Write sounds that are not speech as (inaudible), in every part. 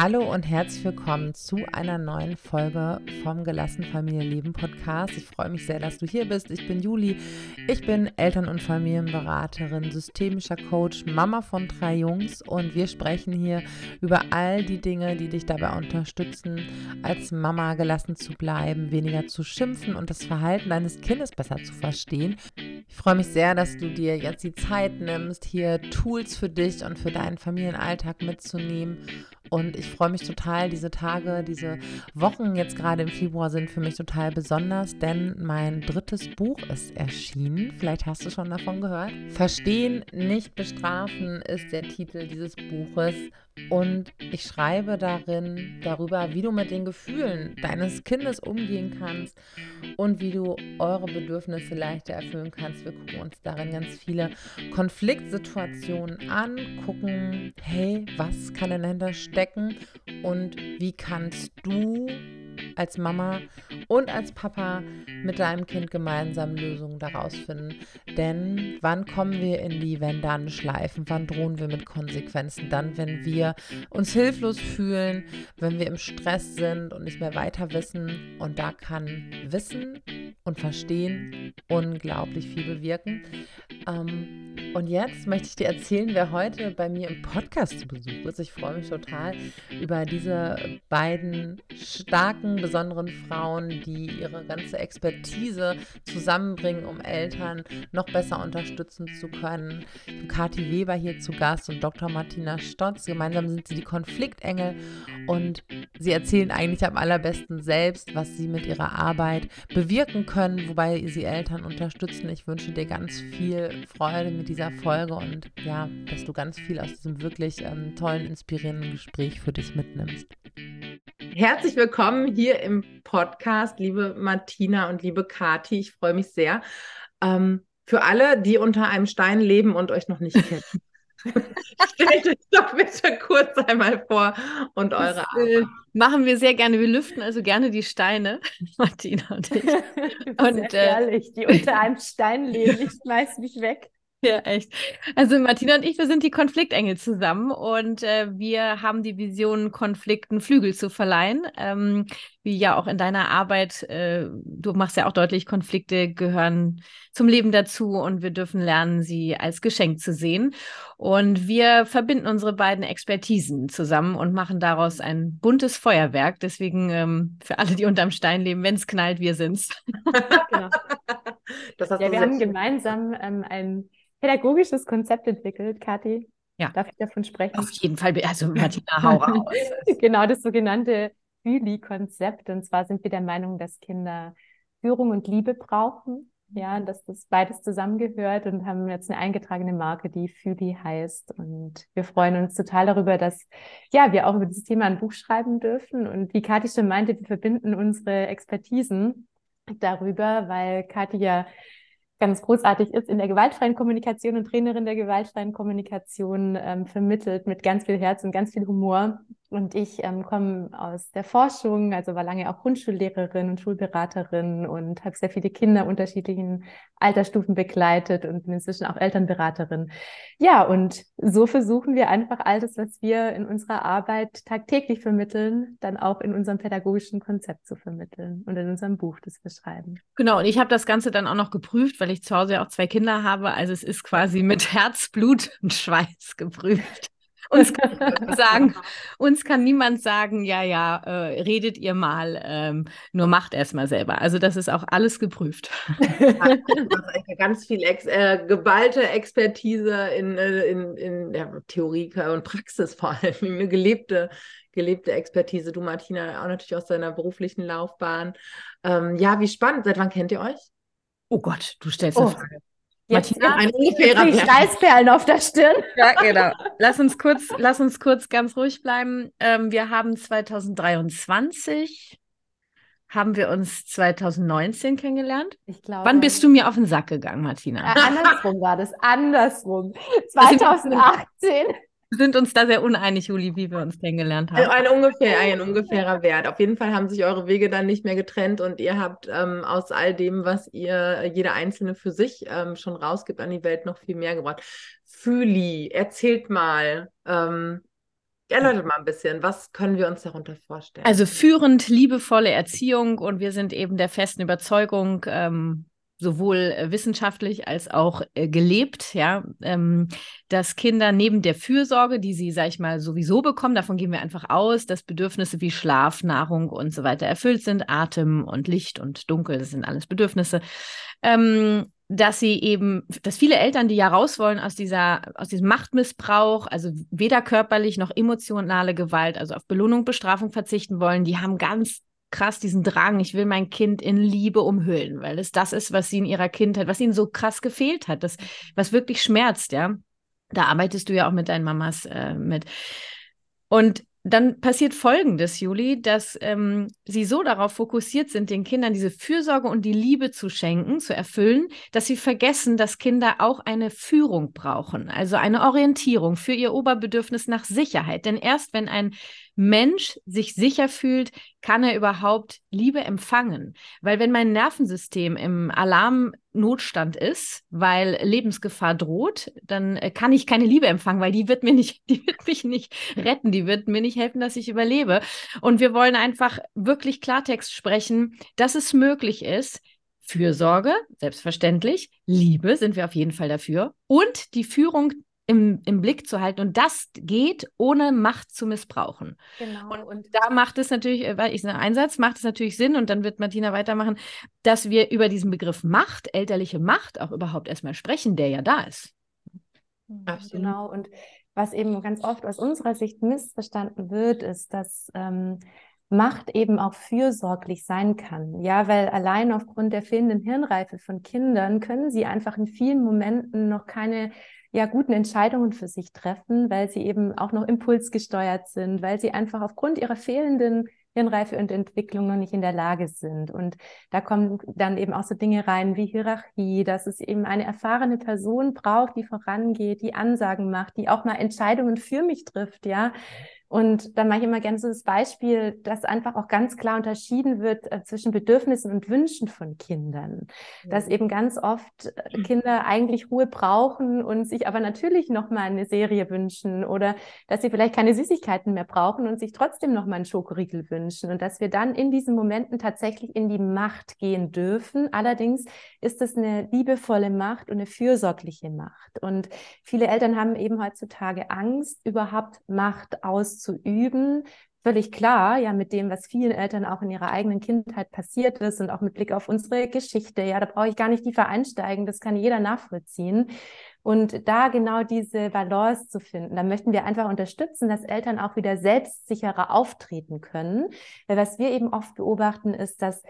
Hallo und herzlich willkommen zu einer neuen Folge vom Gelassen Familie Leben Podcast. Ich freue mich sehr, dass du hier bist. Ich bin Juli. Ich bin Eltern- und Familienberaterin, systemischer Coach, Mama von drei Jungs und wir sprechen hier über all die Dinge, die dich dabei unterstützen, als Mama gelassen zu bleiben, weniger zu schimpfen und das Verhalten deines Kindes besser zu verstehen. Ich freue mich sehr, dass du dir jetzt die Zeit nimmst, hier Tools für dich und für deinen Familienalltag mitzunehmen und ich freue mich total, diese Tage, diese Wochen jetzt gerade im Februar sind für mich total besonders, denn mein drittes Buch ist erschienen. Vielleicht hast du schon davon gehört. Verstehen, nicht bestrafen ist der Titel dieses Buches. Und ich schreibe darin darüber, wie du mit den Gefühlen deines Kindes umgehen kannst und wie du eure Bedürfnisse leichter erfüllen kannst. Wir gucken uns darin ganz viele Konfliktsituationen an, gucken, hey, was kann denn dahinter stecken und wie kannst du als Mama und als Papa mit deinem Kind gemeinsam Lösungen daraus finden. Denn wann kommen wir in die Wenn-Dann-Schleifen? Wann drohen wir mit Konsequenzen? Dann, wenn wir uns hilflos fühlen, wenn wir im Stress sind und nicht mehr weiter wissen. Und da kann Wissen und Verstehen unglaublich viel bewirken. Ähm, und jetzt möchte ich dir erzählen, wer heute bei mir im Podcast zu Besuch ist. Ich freue mich total über diese beiden starken, besonderen Frauen, die ihre ganze Expertise zusammenbringen, um Eltern noch besser unterstützen zu können. Kathi Weber hier zu Gast und Dr. Martina Stotz. Gemeinsam sind sie die Konfliktengel und sie erzählen eigentlich am allerbesten selbst, was sie mit ihrer Arbeit bewirken können, wobei sie Eltern unterstützen. Ich wünsche dir ganz viel Freude mit dieser Folge und ja, dass du ganz viel aus diesem wirklich ähm, tollen, inspirierenden Gespräch für dich mitnimmst. Herzlich willkommen hier im Podcast, liebe Martina und liebe Kati. Ich freue mich sehr. Ähm, für alle, die unter einem Stein leben und euch noch nicht kennen. (laughs) Stellt euch doch bitte kurz einmal vor und eure das, äh, Machen wir sehr gerne. Wir lüften also gerne die Steine, (laughs) Martina und ich. und, sehr äh, ehrlich, die unter einem Stein leben, ich (laughs) schmeiß mich weg. (laughs) Ja, echt. Also Martina und ich, wir sind die Konfliktengel zusammen und äh, wir haben die Vision, Konflikten Flügel zu verleihen. Ähm, wie ja auch in deiner Arbeit, äh, du machst ja auch deutlich, Konflikte gehören zum Leben dazu und wir dürfen lernen, sie als Geschenk zu sehen. Und wir verbinden unsere beiden Expertisen zusammen und machen daraus ein buntes Feuerwerk. Deswegen ähm, für alle, die unterm Stein leben, wenn es knallt, wir sind's. (laughs) genau. ja, wir haben gemeinsam ähm, ein pädagogisches Konzept entwickelt, Kathi. Ja. Darf ich davon sprechen? Auf jeden Fall. Also (laughs) Martina, hau raus. (laughs) genau, das sogenannte Füli-Konzept. Und zwar sind wir der Meinung, dass Kinder Führung und Liebe brauchen. Ja, dass das beides zusammengehört und haben jetzt eine eingetragene Marke, die Füli heißt. Und wir freuen uns total darüber, dass ja, wir auch über dieses Thema ein Buch schreiben dürfen. Und wie Kathi schon meinte, wir verbinden unsere Expertisen darüber, weil Kathi ja ganz großartig ist in der gewaltfreien Kommunikation und Trainerin der gewaltfreien Kommunikation ähm, vermittelt mit ganz viel Herz und ganz viel Humor. Und ich ähm, komme aus der Forschung, also war lange auch Grundschullehrerin und Schulberaterin und habe sehr viele Kinder unterschiedlichen Altersstufen begleitet und bin inzwischen auch Elternberaterin. Ja, und so versuchen wir einfach all das, was wir in unserer Arbeit tagtäglich vermitteln, dann auch in unserem pädagogischen Konzept zu vermitteln und in unserem Buch, das wir schreiben. Genau, und ich habe das Ganze dann auch noch geprüft, weil ich zu Hause ja auch zwei Kinder habe. Also es ist quasi mit Herz, Blut und Schweiß geprüft. Uns kann, (laughs) sagen, uns kann niemand sagen, ja, ja, äh, redet ihr mal, ähm, nur macht erst mal selber. Also das ist auch alles geprüft. (laughs) Ja, ganz viel ex äh, geballte Expertise in, äh, in, in ja, Theorie und Praxis vor allem, (laughs) eine gelebte, gelebte Expertise. Du, Martina, auch natürlich aus deiner beruflichen Laufbahn. Ähm, ja, wie spannend. Seit wann kennt ihr euch? Oh Gott, du stellst oh. eine Martina, ein ungefährer Schweißperlen auf der Stirn. Ja, genau. Lass uns kurz, lass uns kurz ganz ruhig bleiben. Ähm, wir haben 2023, haben wir uns 2019 kennengelernt. Ich glaube. Wann bist du mir auf den Sack gegangen, Martina? Äh, andersrum war das, andersrum. 2018 sind uns da sehr uneinig, Juli, wie wir uns kennengelernt haben. Ein, ungefähr, ein ungefährer Wert. Auf jeden Fall haben sich eure Wege dann nicht mehr getrennt und ihr habt ähm, aus all dem, was ihr jeder Einzelne für sich ähm, schon rausgibt, an die Welt noch viel mehr gebracht. Füli, erzählt mal, ähm, Erläutert mal ein bisschen, was können wir uns darunter vorstellen? Also führend, liebevolle Erziehung und wir sind eben der festen Überzeugung, ähm, sowohl äh, wissenschaftlich als auch äh, gelebt, ja, ähm, dass Kinder neben der Fürsorge, die sie, sag ich mal, sowieso bekommen, davon gehen wir einfach aus, dass Bedürfnisse wie Schlaf, Nahrung und so weiter erfüllt sind, Atem und Licht und Dunkel, das sind alles Bedürfnisse. Ähm, dass sie eben, dass viele Eltern, die ja raus wollen aus dieser, aus diesem Machtmissbrauch, also weder körperlich noch emotionale Gewalt, also auf Belohnung, Bestrafung verzichten wollen, die haben ganz krass diesen Drang, ich will mein Kind in Liebe umhüllen, weil es das ist, was sie in ihrer Kindheit, was ihnen so krass gefehlt hat, das, was wirklich schmerzt, ja. Da arbeitest du ja auch mit deinen Mamas äh, mit. Und dann passiert Folgendes, Juli, dass ähm, sie so darauf fokussiert sind, den Kindern diese Fürsorge und die Liebe zu schenken, zu erfüllen, dass sie vergessen, dass Kinder auch eine Führung brauchen, also eine Orientierung für ihr Oberbedürfnis nach Sicherheit. Denn erst wenn ein Mensch sich sicher fühlt, kann er überhaupt Liebe empfangen. Weil wenn mein Nervensystem im Alarmnotstand ist, weil Lebensgefahr droht, dann äh, kann ich keine Liebe empfangen, weil die wird mir nicht, (laughs) die wird mich nicht retten, die wird mir nicht helfen, dass ich überlebe. Und wir wollen einfach wirklich Klartext sprechen, dass es möglich ist, Fürsorge, selbstverständlich, Liebe sind wir auf jeden Fall dafür und die Führung im, im Blick zu halten. Und das geht, ohne Macht zu missbrauchen. Genau. Und, und da macht es natürlich, äh, weil ich sage Einsatz, macht es natürlich Sinn, und dann wird Martina weitermachen, dass wir über diesen Begriff Macht, elterliche Macht, auch überhaupt erstmal sprechen, der ja da ist. Mhm, Absolut. Genau. Und was eben ganz oft aus unserer Sicht missverstanden wird, ist, dass ähm, Macht eben auch fürsorglich sein kann. Ja, weil allein aufgrund der fehlenden Hirnreife von Kindern können sie einfach in vielen Momenten noch keine ja, guten Entscheidungen für sich treffen, weil sie eben auch noch impulsgesteuert sind, weil sie einfach aufgrund ihrer fehlenden Hirnreife und Entwicklung noch nicht in der Lage sind. Und da kommen dann eben auch so Dinge rein wie Hierarchie, dass es eben eine erfahrene Person braucht, die vorangeht, die Ansagen macht, die auch mal Entscheidungen für mich trifft, ja. Und da mache ich immer gerne so das Beispiel, dass einfach auch ganz klar unterschieden wird äh, zwischen Bedürfnissen und Wünschen von Kindern. Ja. Dass eben ganz oft äh, Kinder eigentlich Ruhe brauchen und sich aber natürlich nochmal eine Serie wünschen oder dass sie vielleicht keine Süßigkeiten mehr brauchen und sich trotzdem nochmal einen Schokoriegel wünschen. Und dass wir dann in diesen Momenten tatsächlich in die Macht gehen dürfen. Allerdings ist es eine liebevolle Macht und eine fürsorgliche Macht. Und viele Eltern haben eben heutzutage Angst, überhaupt Macht zu üben. Völlig klar, ja, mit dem, was vielen Eltern auch in ihrer eigenen Kindheit passiert ist und auch mit Blick auf unsere Geschichte. Ja, da brauche ich gar nicht tiefer einsteigen, das kann jeder nachvollziehen. Und da genau diese Balance zu finden, da möchten wir einfach unterstützen, dass Eltern auch wieder selbstsicherer auftreten können. Weil was wir eben oft beobachten, ist, dass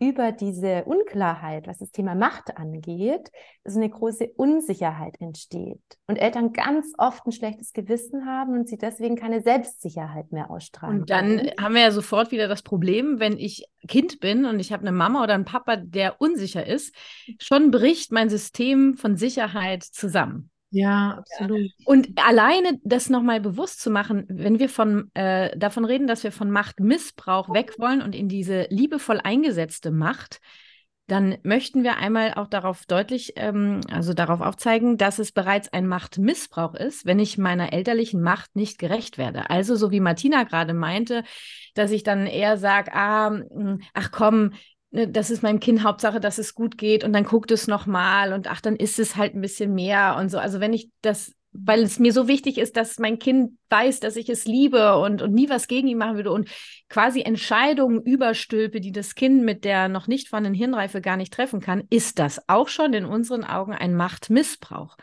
über diese Unklarheit, was das Thema Macht angeht, so eine große Unsicherheit entsteht und Eltern ganz oft ein schlechtes Gewissen haben und sie deswegen keine Selbstsicherheit mehr ausstrahlen. Und dann können. haben wir ja sofort wieder das Problem, wenn ich Kind bin und ich habe eine Mama oder einen Papa, der unsicher ist, schon bricht mein System von Sicherheit zusammen. Ja, absolut. Und alleine das nochmal bewusst zu machen, wenn wir von äh, davon reden, dass wir von Machtmissbrauch weg wollen und in diese liebevoll eingesetzte Macht, dann möchten wir einmal auch darauf deutlich, ähm, also darauf aufzeigen, dass es bereits ein Machtmissbrauch ist, wenn ich meiner elterlichen Macht nicht gerecht werde. Also so wie Martina gerade meinte, dass ich dann eher sage, ah, hm, ach komm, das ist meinem Kind Hauptsache, dass es gut geht und dann guckt es nochmal und ach, dann ist es halt ein bisschen mehr und so. Also wenn ich das, weil es mir so wichtig ist, dass mein Kind weiß, dass ich es liebe und, und nie was gegen ihn machen würde und quasi Entscheidungen überstülpe, die das Kind mit der noch nicht vorhandenen Hirnreife gar nicht treffen kann, ist das auch schon in unseren Augen ein Machtmissbrauch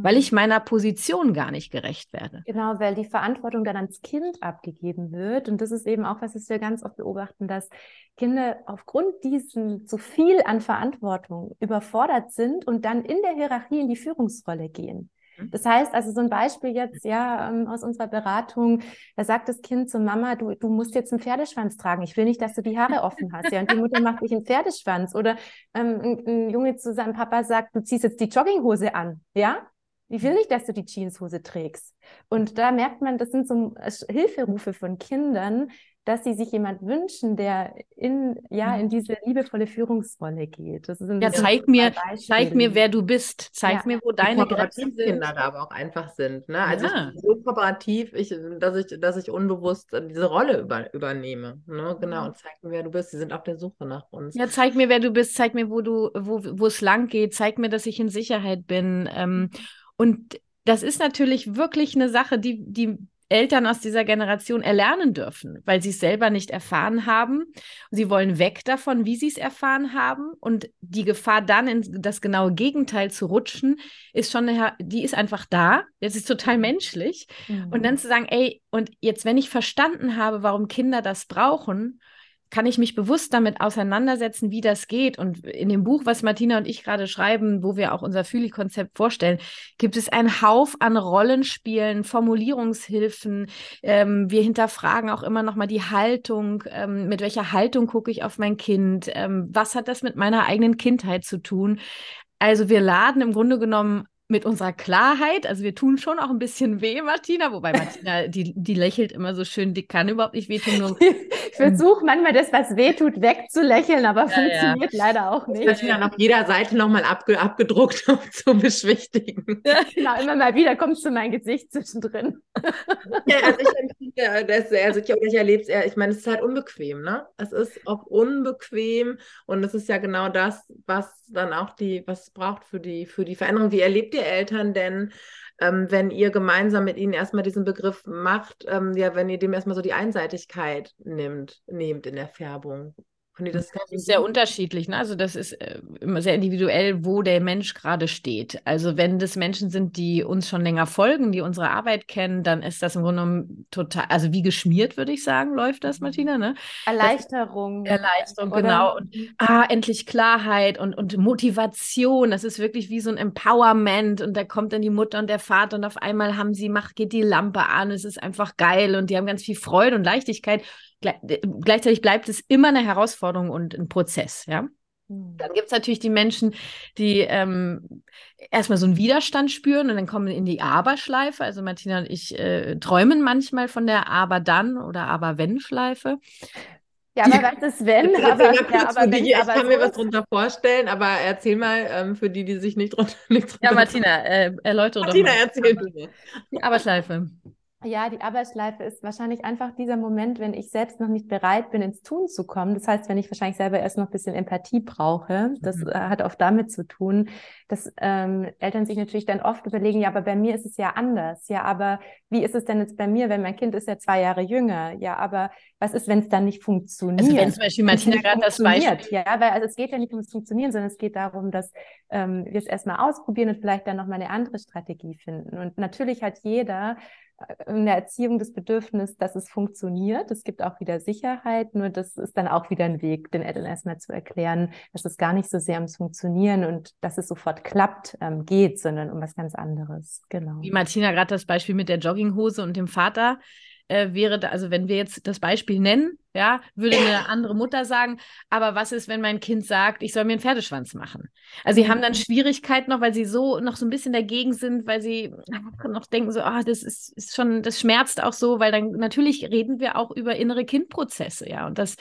weil ich mhm. meiner Position gar nicht gerecht werde. Genau, weil die Verantwortung dann ans Kind abgegeben wird. Und das ist eben auch, was wir ganz oft beobachten, dass Kinder aufgrund diesen zu viel an Verantwortung überfordert sind und dann in der Hierarchie in die Führungsrolle gehen. Mhm. Das heißt, also so ein Beispiel jetzt, ja, ähm, aus unserer Beratung, da sagt das Kind zur Mama, du, du musst jetzt einen Pferdeschwanz tragen. Ich will nicht, dass du die Haare offen hast. Ja, und die Mutter macht sich einen Pferdeschwanz. Oder ähm, ein, ein Junge zu seinem Papa sagt, du ziehst jetzt die Jogginghose an. Ja, Ich will nicht, dass du die Jeanshose trägst. Und da merkt man, das sind so Hilferufe von Kindern, dass sie sich jemand wünschen, der in, ja, in mhm. diese liebevolle Führungsrolle geht. Das ja, zeig mir, zeig mir, wer du bist. Zeig ja. mir, wo deine Grenzen sind. Kinder da aber auch einfach sind. Ne? Also ja. ich bin so kooperativ, ich, dass, ich, dass ich unbewusst diese Rolle über, übernehme. Ne? Genau, und zeig mir, wer du bist. Sie sind auf der Suche nach uns. Ja, zeig mir, wer du bist. Zeig mir, wo du, wo, wo es lang geht. Zeig mir, dass ich in Sicherheit bin. Ähm, und das ist natürlich wirklich eine Sache, die, die Eltern aus dieser Generation erlernen dürfen, weil sie es selber nicht erfahren haben. Sie wollen weg davon, wie sie es erfahren haben. Und die Gefahr dann in das genaue Gegenteil zu rutschen, ist schon, eine, die ist einfach da. Das ist total menschlich. Mhm. Und dann zu sagen, ey, und jetzt, wenn ich verstanden habe, warum Kinder das brauchen, kann ich mich bewusst damit auseinandersetzen, wie das geht. Und in dem Buch, was Martina und ich gerade schreiben, wo wir auch unser Fühli-Konzept vorstellen, gibt es einen Hauf an Rollenspielen, Formulierungshilfen. Ähm, wir hinterfragen auch immer noch mal die Haltung. Ähm, mit welcher Haltung gucke ich auf mein Kind? Ähm, was hat das mit meiner eigenen Kindheit zu tun? Also wir laden im Grunde genommen mit unserer Klarheit. Also wir tun schon auch ein bisschen weh, Martina, wobei (laughs) Martina, die, die lächelt immer so schön, die kann überhaupt nicht wehtun. Nur, (laughs) ich versuche manchmal das, was weh tut, wegzulächeln, aber ja, funktioniert ja. leider auch nicht. Das wird auf jeder Seite nochmal abge abgedruckt, (laughs) um zu beschwichtigen. Ja, genau, immer mal wieder kommt es zu mein Gesicht zwischendrin. ja, also ich empfinde das, also ich, ich erlebe es, ich meine, es ist halt unbequem, ne? Es ist auch unbequem und es ist ja genau das, was dann auch die, was es braucht für die, für die Veränderung. Wie erlebt ihr ihr Eltern denn, ähm, wenn ihr gemeinsam mit ihnen erstmal diesen Begriff macht, ähm, ja, wenn ihr dem erstmal so die Einseitigkeit nimmt, nehmt in der Färbung? Das, das ist sehr unterschiedlich. Ne? Also das ist äh, immer sehr individuell, wo der Mensch gerade steht. Also wenn das Menschen sind, die uns schon länger folgen, die unsere Arbeit kennen, dann ist das im Grunde genommen total, also wie geschmiert, würde ich sagen, läuft das, mhm. Martina. Ne? Erleichterung. Das, Erleichterung, oder? genau. Und mhm. ah, endlich Klarheit und, und Motivation. Das ist wirklich wie so ein Empowerment. Und da kommt dann die Mutter und der Vater und auf einmal haben sie, macht, geht die Lampe an. Es ist einfach geil und die haben ganz viel Freude und Leichtigkeit gleichzeitig bleibt es immer eine Herausforderung und ein Prozess, ja. Hm. Dann gibt es natürlich die Menschen, die ähm, erstmal so einen Widerstand spüren und dann kommen in die Aber-Schleife. Also Martina und ich äh, träumen manchmal von der Aber-Dann oder Aber-Wenn-Schleife. Ja, aber was ist wenn? Aber, ja, aber wenn, ich aber kann so mir was darunter vorstellen, aber erzähl mal ähm, für die, die sich nicht drunter. (laughs) Nicht drunter ja, Martina, äh, erläutere Martina, doch mal. erzähl mir. Die Aber-Schleife. Ja, die Arbeitsschleife ist wahrscheinlich einfach dieser Moment, wenn ich selbst noch nicht bereit bin, ins Tun zu kommen. Das heißt, wenn ich wahrscheinlich selber erst noch ein bisschen Empathie brauche. Das mhm. äh, hat oft damit zu tun, dass ähm, Eltern sich natürlich dann oft überlegen, ja, aber bei mir ist es ja anders. Ja, aber wie ist es denn jetzt bei mir, wenn mein Kind ist ja zwei Jahre jünger? Ja, aber was ist, wenn es dann nicht funktioniert? Also wenn zum Beispiel Martina gerade das Beispiel. Ja, weil also es geht ja nicht ums Funktionieren, sondern es geht darum, dass ähm, wir es erstmal ausprobieren und vielleicht dann nochmal eine andere Strategie finden. Und natürlich hat jeder in der Erziehung das Bedürfnis, dass es funktioniert. Es gibt auch wieder Sicherheit, nur das ist dann auch wieder ein Weg, den Eltern erstmal zu erklären, dass es gar nicht so sehr ums Funktionieren und dass es sofort klappt ähm, geht, sondern um was ganz anderes. Genau. Wie Martina gerade das Beispiel mit der Jogginghose und dem Vater äh, wäre, da, also wenn wir jetzt das Beispiel nennen, ja, würde eine andere Mutter sagen, aber was ist, wenn mein Kind sagt, ich soll mir einen Pferdeschwanz machen? Also sie haben dann mhm. Schwierigkeiten noch, weil sie so noch so ein bisschen dagegen sind, weil sie noch denken so, ah, das ist, ist schon, das schmerzt auch so, weil dann natürlich reden wir auch über innere Kindprozesse, ja, und das,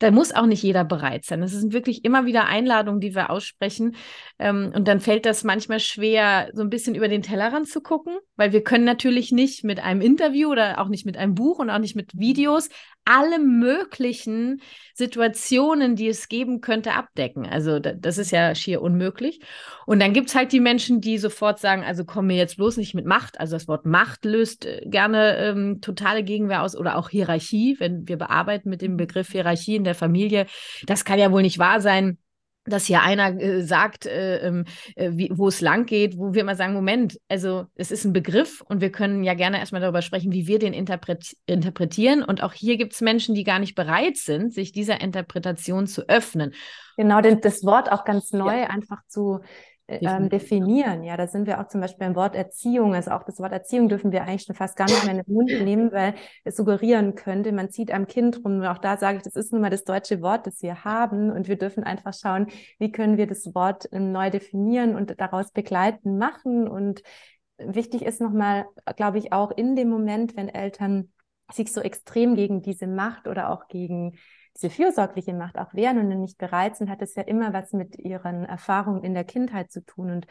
da muss auch nicht jeder bereit sein. Das sind wirklich immer wieder Einladungen, die wir aussprechen ähm, und dann fällt das manchmal schwer, so ein bisschen über den Tellerrand zu gucken, weil wir können natürlich nicht mit einem Interview oder auch nicht mit einem Buch und auch nicht mit Videos alle möglichen Situationen, die es geben könnte, abdecken. Also das ist ja schier unmöglich. Und dann gibt es halt die Menschen, die sofort sagen, also komm mir jetzt bloß nicht mit Macht. Also das Wort Macht löst äh, gerne ähm, totale Gegenwehr aus oder auch Hierarchie, wenn wir bearbeiten mit dem Begriff Hierarchie in der Familie. Das kann ja wohl nicht wahr sein dass hier einer äh, sagt, äh, ähm, äh, wie, wo es lang geht, wo wir mal sagen, Moment, also es ist ein Begriff und wir können ja gerne erstmal darüber sprechen, wie wir den interpret interpretieren. Und auch hier gibt es Menschen, die gar nicht bereit sind, sich dieser Interpretation zu öffnen. Genau, denn das Wort auch ganz neu ja. einfach zu ähm, definieren. Ja, da sind wir auch zum Beispiel beim Wort Erziehung. Also auch das Wort Erziehung dürfen wir eigentlich schon fast gar nicht mehr in den Mund nehmen, weil es suggerieren könnte, man zieht am Kind rum. Und auch da sage ich, das ist nun mal das deutsche Wort, das wir haben. Und wir dürfen einfach schauen, wie können wir das Wort ähm, neu definieren und daraus begleiten machen und wichtig ist nochmal, glaube ich, auch in dem Moment, wenn Eltern sich so extrem gegen diese Macht oder auch gegen diese fürsorgliche Macht auch wehren und nicht bereit sind, hat es ja immer was mit ihren Erfahrungen in der Kindheit zu tun. Und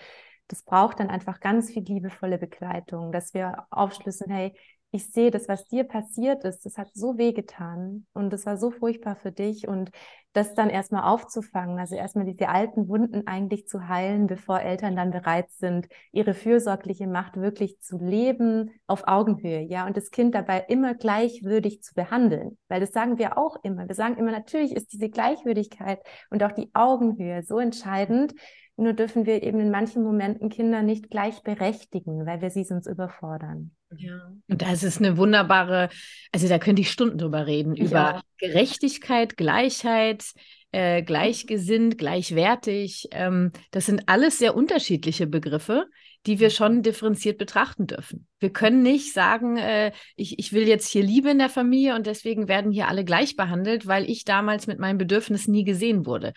das braucht dann einfach ganz viel liebevolle Begleitung, dass wir aufschlüsseln, hey, ich sehe, das, was dir passiert ist, das hat so weh getan und das war so furchtbar für dich. Und das dann erstmal aufzufangen, also erstmal diese alten Wunden eigentlich zu heilen, bevor Eltern dann bereit sind, ihre fürsorgliche Macht wirklich zu leben auf Augenhöhe, ja, und das Kind dabei immer gleichwürdig zu behandeln, weil das sagen wir auch immer. Wir sagen immer, natürlich ist diese Gleichwürdigkeit und auch die Augenhöhe so entscheidend, nur dürfen wir eben in manchen Momenten Kinder nicht gleich berechtigen, weil wir sie sonst überfordern. Ja. Und das ist eine wunderbare, also da könnte ich Stunden drüber reden, ich über auch. Gerechtigkeit, Gleichheit, äh, gleichgesinnt, gleichwertig. Ähm, das sind alles sehr unterschiedliche Begriffe, die wir schon differenziert betrachten dürfen. Wir können nicht sagen, äh, ich, ich will jetzt hier Liebe in der Familie und deswegen werden hier alle gleich behandelt, weil ich damals mit meinem Bedürfnis nie gesehen wurde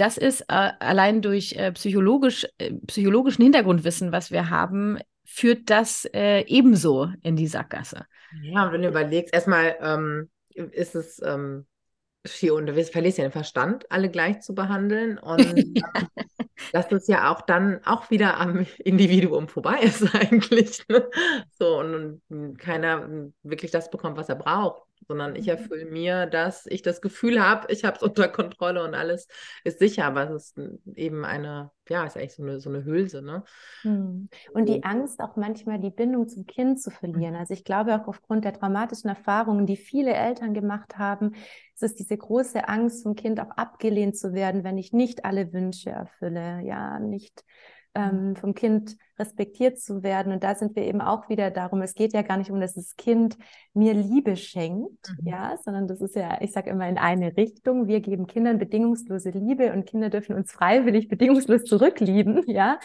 das ist äh, allein durch äh, psychologisch, äh, psychologischen Hintergrundwissen, was wir haben, führt das äh, ebenso in die Sackgasse. Ja, und wenn du überlegst, erstmal ähm, ist es ähm, schier und du verlierst ja den Verstand, alle gleich zu behandeln. Und (laughs) dass es ja auch dann auch wieder am Individuum vorbei ist (laughs) eigentlich. Ne? So, und, und keiner wirklich das bekommt, was er braucht sondern ich mhm. erfülle mir, dass ich das Gefühl habe, ich habe es unter Kontrolle und alles ist sicher, aber es ist eben eine, ja, ist eigentlich so eine, so eine Hülse. Ne? Hm. Und die Angst, auch manchmal die Bindung zum Kind zu verlieren. Mhm. Also ich glaube auch aufgrund der traumatischen Erfahrungen, die viele Eltern gemacht haben, ist es diese große Angst, vom Kind auch abgelehnt zu werden, wenn ich nicht alle Wünsche erfülle, ja, nicht ähm, vom Kind respektiert zu werden. Und da sind wir eben auch wieder darum, es geht ja gar nicht um, dass das Kind mir Liebe schenkt, mhm. ja, sondern das ist ja, ich sage immer in eine Richtung. Wir geben Kindern bedingungslose Liebe und Kinder dürfen uns freiwillig bedingungslos zurücklieben, (laughs) ja.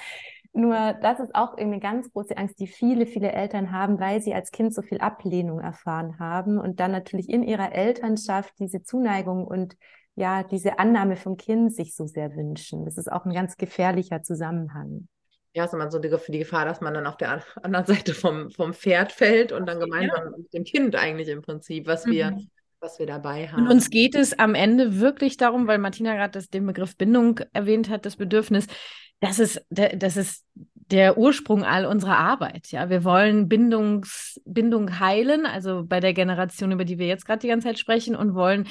Nur das ist auch eine ganz große Angst, die viele, viele Eltern haben, weil sie als Kind so viel Ablehnung erfahren haben und dann natürlich in ihrer Elternschaft diese Zuneigung und ja, diese Annahme vom Kind sich so sehr wünschen. Das ist auch ein ganz gefährlicher Zusammenhang. Ja, ist immer so die, die Gefahr, dass man dann auf der (laughs) anderen Seite vom, vom Pferd fällt und dann gemeinsam ja. mit dem Kind eigentlich im Prinzip, was wir, mhm. was wir dabei haben. Und uns geht es am Ende wirklich darum, weil Martina gerade den Begriff Bindung erwähnt hat, das Bedürfnis, das ist, das ist der Ursprung all unserer Arbeit. Ja, wir wollen Bindungs, Bindung heilen, also bei der Generation, über die wir jetzt gerade die ganze Zeit sprechen, und wollen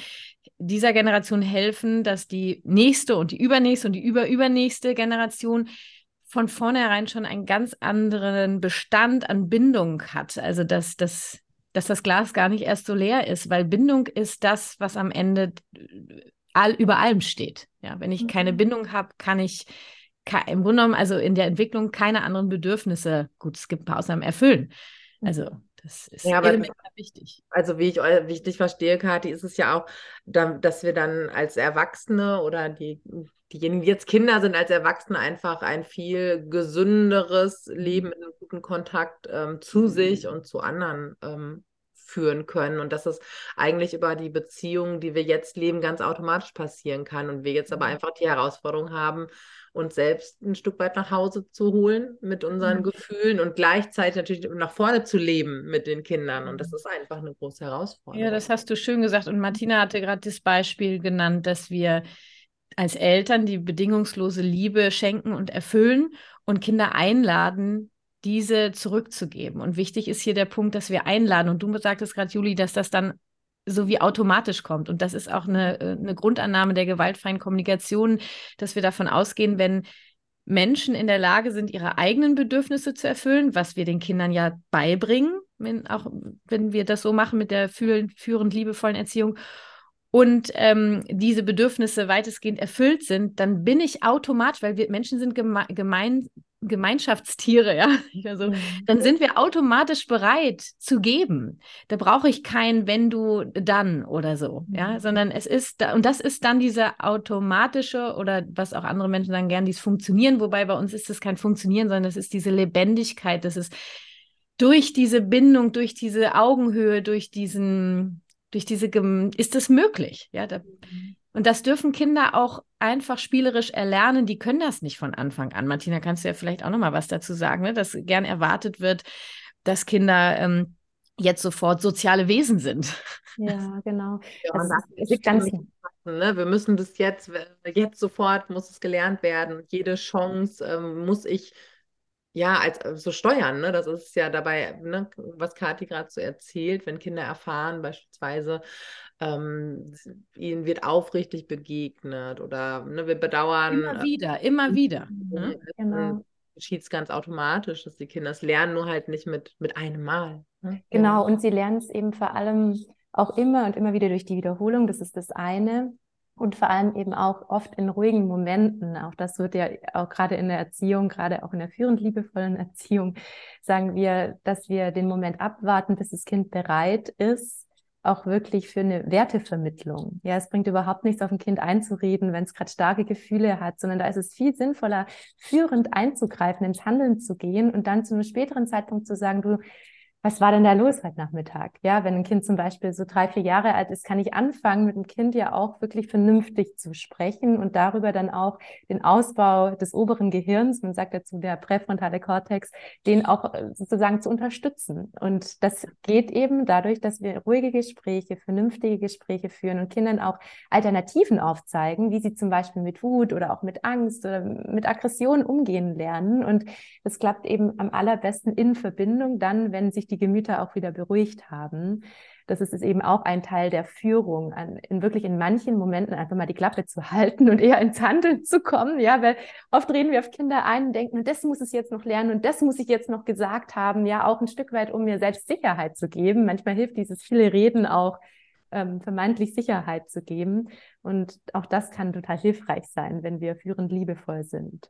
dieser Generation helfen, dass die nächste und die übernächste und die überübernächste Generation von vornherein schon einen ganz anderen Bestand an Bindung hat. Also dass, dass, dass das Glas gar nicht erst so leer ist, weil Bindung ist das, was am Ende all, über allem steht. Ja, wenn ich keine mhm. Bindung habe, kann ich im Grunde genommen, also in der Entwicklung keine anderen Bedürfnisse, gut, es gibt ein paar Ausnahmen, erfüllen. Also das ist ja, aber wichtig. Also wie ich, wie ich dich verstehe, Kathi, ist es ja auch, dass wir dann als Erwachsene oder die, diejenigen, die jetzt Kinder sind, als Erwachsene einfach ein viel gesünderes Leben in guten Kontakt ähm, zu sich und zu anderen ähm, führen können und dass das eigentlich über die Beziehungen, die wir jetzt leben, ganz automatisch passieren kann und wir jetzt aber mhm. einfach die Herausforderung haben, uns selbst ein Stück weit nach Hause zu holen mit unseren mhm. Gefühlen und gleichzeitig natürlich nach vorne zu leben mit den Kindern. Und das mhm. ist einfach eine große Herausforderung. Ja, das hast du schön gesagt. Und Martina hatte gerade das Beispiel genannt, dass wir als Eltern die bedingungslose Liebe schenken und erfüllen und Kinder einladen, diese zurückzugeben. Und wichtig ist hier der Punkt, dass wir einladen. Und du sagtest gerade, Juli, dass das dann so wie automatisch kommt. Und das ist auch eine, äh, eine Grundannahme der gewaltfreien Kommunikation, dass wir davon ausgehen, wenn Menschen in der Lage sind, ihre eigenen Bedürfnisse zu erfüllen, was wir den Kindern ja beibringen, wenn, auch wenn wir das so machen mit der führend liebevollen Erziehung, und ähm, diese Bedürfnisse weitestgehend erfüllt sind, dann bin ich automatisch, weil wir Menschen sind geme gemein, Gemeinschaftstiere, ja, also, dann sind wir automatisch bereit zu geben. Da brauche ich kein wenn du dann oder so, ja, mhm. sondern es ist da, und das ist dann diese automatische oder was auch andere Menschen sagen gern, dieses Funktionieren, wobei bei uns ist es kein Funktionieren, sondern es ist diese Lebendigkeit, das ist durch diese Bindung, durch diese Augenhöhe, durch diesen durch diese, ist das möglich? Ja, da, Und das dürfen Kinder auch einfach spielerisch erlernen. Die können das nicht von Anfang an. Martina, kannst du ja vielleicht auch noch mal was dazu sagen, ne? dass gern erwartet wird, dass Kinder ähm, jetzt sofort soziale Wesen sind. Ja, (laughs) genau. Ja, das ist, ist ganz ne? Wir müssen das jetzt, jetzt sofort muss es gelernt werden. Jede Chance ähm, muss ich ja, als äh, so steuern, ne? Das ist ja dabei, ne, was Kathi gerade so erzählt, wenn Kinder erfahren, beispielsweise, ähm, ihnen wird aufrichtig begegnet oder ne, wir bedauern. Immer äh, wieder, immer wieder. Ne? Genau. Geschieht es ganz automatisch, dass die Kinder es lernen, nur halt nicht mit, mit einem Mal. Ne? Genau, und sie lernen es eben vor allem auch immer und immer wieder durch die Wiederholung. Das ist das eine und vor allem eben auch oft in ruhigen Momenten. Auch das wird ja auch gerade in der Erziehung, gerade auch in der führend liebevollen (laughs) Erziehung, sagen wir, dass wir den Moment abwarten, bis das Kind bereit ist, auch wirklich für eine Wertevermittlung. Ja, es bringt überhaupt nichts, auf ein Kind einzureden, wenn es gerade starke Gefühle hat, sondern da ist es viel sinnvoller, führend einzugreifen, ins Handeln zu gehen und dann zu einem späteren Zeitpunkt zu sagen, du, was war denn da los heute Nachmittag? Ja, wenn ein Kind zum Beispiel so drei, vier Jahre alt ist, kann ich anfangen, mit dem Kind ja auch wirklich vernünftig zu sprechen und darüber dann auch den Ausbau des oberen Gehirns, man sagt dazu der präfrontale Kortex, den auch äh, sozusagen zu unterstützen. Und das geht eben dadurch, dass wir ruhige Gespräche, vernünftige Gespräche führen und Kindern auch Alternativen aufzeigen, wie sie zum Beispiel mit Wut oder auch mit Angst oder mit Aggression umgehen lernen. Und das klappt eben am allerbesten in Verbindung dann, wenn sich die die Gemüter auch wieder beruhigt haben. Das ist eben auch ein Teil der Führung, an, in wirklich in manchen Momenten einfach mal die Klappe zu (laughs) halten und eher ins Handeln zu kommen. Ja, weil oft reden wir auf Kinder ein und denken, das muss es jetzt noch lernen und das muss ich jetzt noch gesagt haben. Ja, auch ein Stück weit, um mir selbst Sicherheit zu geben. Manchmal hilft dieses viele Reden auch, ähm, vermeintlich Sicherheit zu geben. Und auch das kann total hilfreich sein, wenn wir führend liebevoll sind.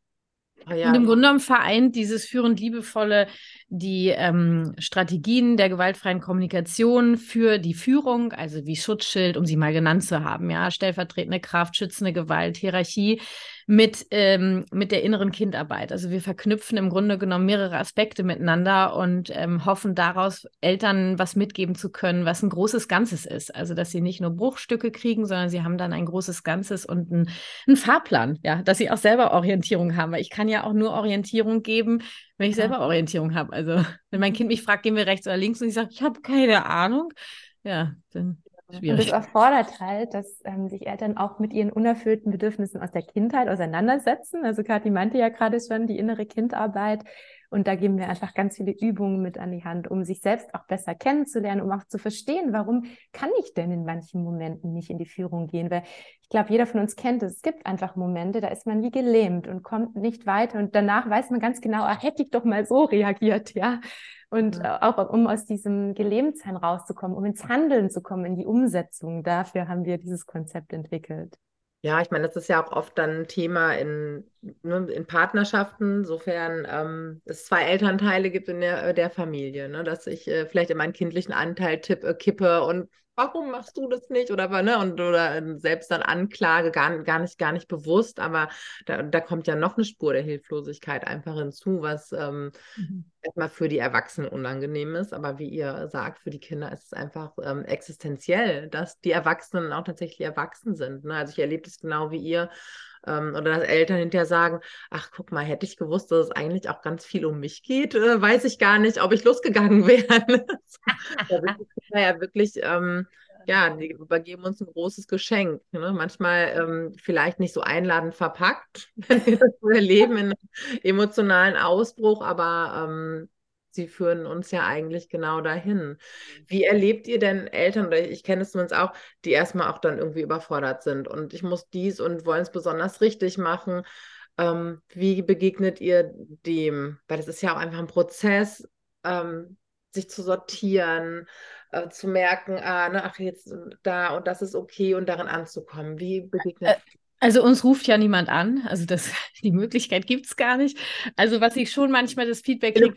Oh ja. Und im Grunde genommen vereint dieses führend liebevolle die ähm, Strategien der gewaltfreien Kommunikation für die Führung, also wie Schutzschild, um sie mal genannt zu haben, ja, stellvertretende Kraft, schützende Gewalt, Hierarchie, mit, ähm, mit der inneren Kindarbeit. Also wir verknüpfen im Grunde genommen mehrere Aspekte miteinander und ähm, hoffen daraus, Eltern was mitgeben zu können, was ein großes Ganzes ist. Also dass sie nicht nur Bruchstücke kriegen, sondern sie haben dann ein großes Ganzes und einen Fahrplan, ja, dass sie auch selber Orientierung haben. Weil ich kann ja auch nur Orientierung geben, wenn ich ja. selber Orientierung habe. Also wenn mein Kind mich fragt, gehen wir rechts oder links und ich sage, ich habe keine Ahnung, ja, dann Schwierig. Und das erfordert halt, dass ähm, sich Eltern auch mit ihren unerfüllten Bedürfnissen aus der Kindheit auseinandersetzen. Also Kathi meinte ja gerade schon die innere Kindarbeit. Und da geben wir einfach ganz viele Übungen mit an die Hand, um sich selbst auch besser kennenzulernen, um auch zu verstehen, warum kann ich denn in manchen Momenten nicht in die Führung gehen? Weil ich glaube, jeder von uns kennt es. Es gibt einfach Momente, da ist man wie gelähmt und kommt nicht weiter. Und danach weiß man ganz genau, ah, hätte ich doch mal so reagiert, ja. Und ja. auch um aus diesem Gelähmtsein rauszukommen, um ins Handeln zu kommen, in die Umsetzung. Dafür haben wir dieses Konzept entwickelt. Ja, ich meine, das ist ja auch oft dann ein Thema in, ne, in Partnerschaften, sofern ähm, es zwei Elternteile gibt in der, der Familie, ne, dass ich äh, vielleicht in meinen kindlichen Anteil tippe, äh, kippe und warum machst du das nicht? Oder, ne, und, oder ähm, selbst dann Anklage, gar, gar, nicht, gar nicht bewusst, aber da, da kommt ja noch eine Spur der Hilflosigkeit einfach hinzu, was ähm, mhm. erstmal für die Erwachsenen unangenehm ist, aber wie ihr sagt, für die Kinder ist es einfach ähm, existenziell, dass die Erwachsenen auch tatsächlich erwachsen sind. Ne? Also ich erlebe das genau wie ihr ähm, oder dass Eltern hinterher sagen, ach guck mal, hätte ich gewusst, dass es eigentlich auch ganz viel um mich geht, äh, weiß ich gar nicht, ob ich losgegangen (laughs) wäre. da sind die ja wirklich, ähm, ja, die übergeben uns ein großes Geschenk. Ne? Manchmal ähm, vielleicht nicht so einladend verpackt, (laughs) wenn wir das erleben, in einem emotionalen Ausbruch, aber ähm, sie führen uns ja eigentlich genau dahin. Wie erlebt ihr denn Eltern, oder ich kenne es zumindest auch, die erstmal auch dann irgendwie überfordert sind und ich muss dies und wollen es besonders richtig machen? Ähm, wie begegnet ihr dem? Weil das ist ja auch einfach ein Prozess, ähm, sich zu sortieren, äh, zu merken, ah, ne, ach, jetzt da und das ist okay und darin anzukommen. Wie begegnet äh, also uns ruft ja niemand an, also das, (laughs) die Möglichkeit gibt es gar nicht. Also was ich schon manchmal das Feedback kriege,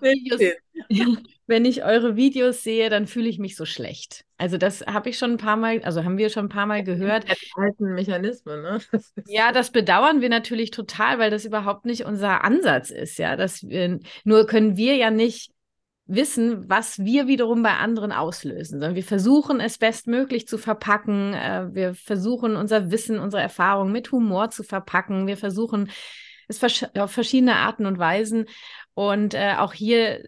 wenn, Videos, (laughs) wenn ich eure Videos sehe, dann fühle ich mich so schlecht. Also das habe ich schon ein paar Mal, also haben wir schon ein paar Mal gehört. Alten Mechanismen, ne? Das ja, das bedauern wir natürlich total, weil das überhaupt nicht unser Ansatz ist, ja. Dass wir, nur können wir ja nicht wissen, was wir wiederum bei anderen auslösen, sondern wir versuchen es bestmöglich zu verpacken. Äh, wir versuchen unser Wissen, unsere Erfahrung mit Humor zu verpacken. Wir versuchen es auf verschiedene Arten und Weisen. Und äh, auch hier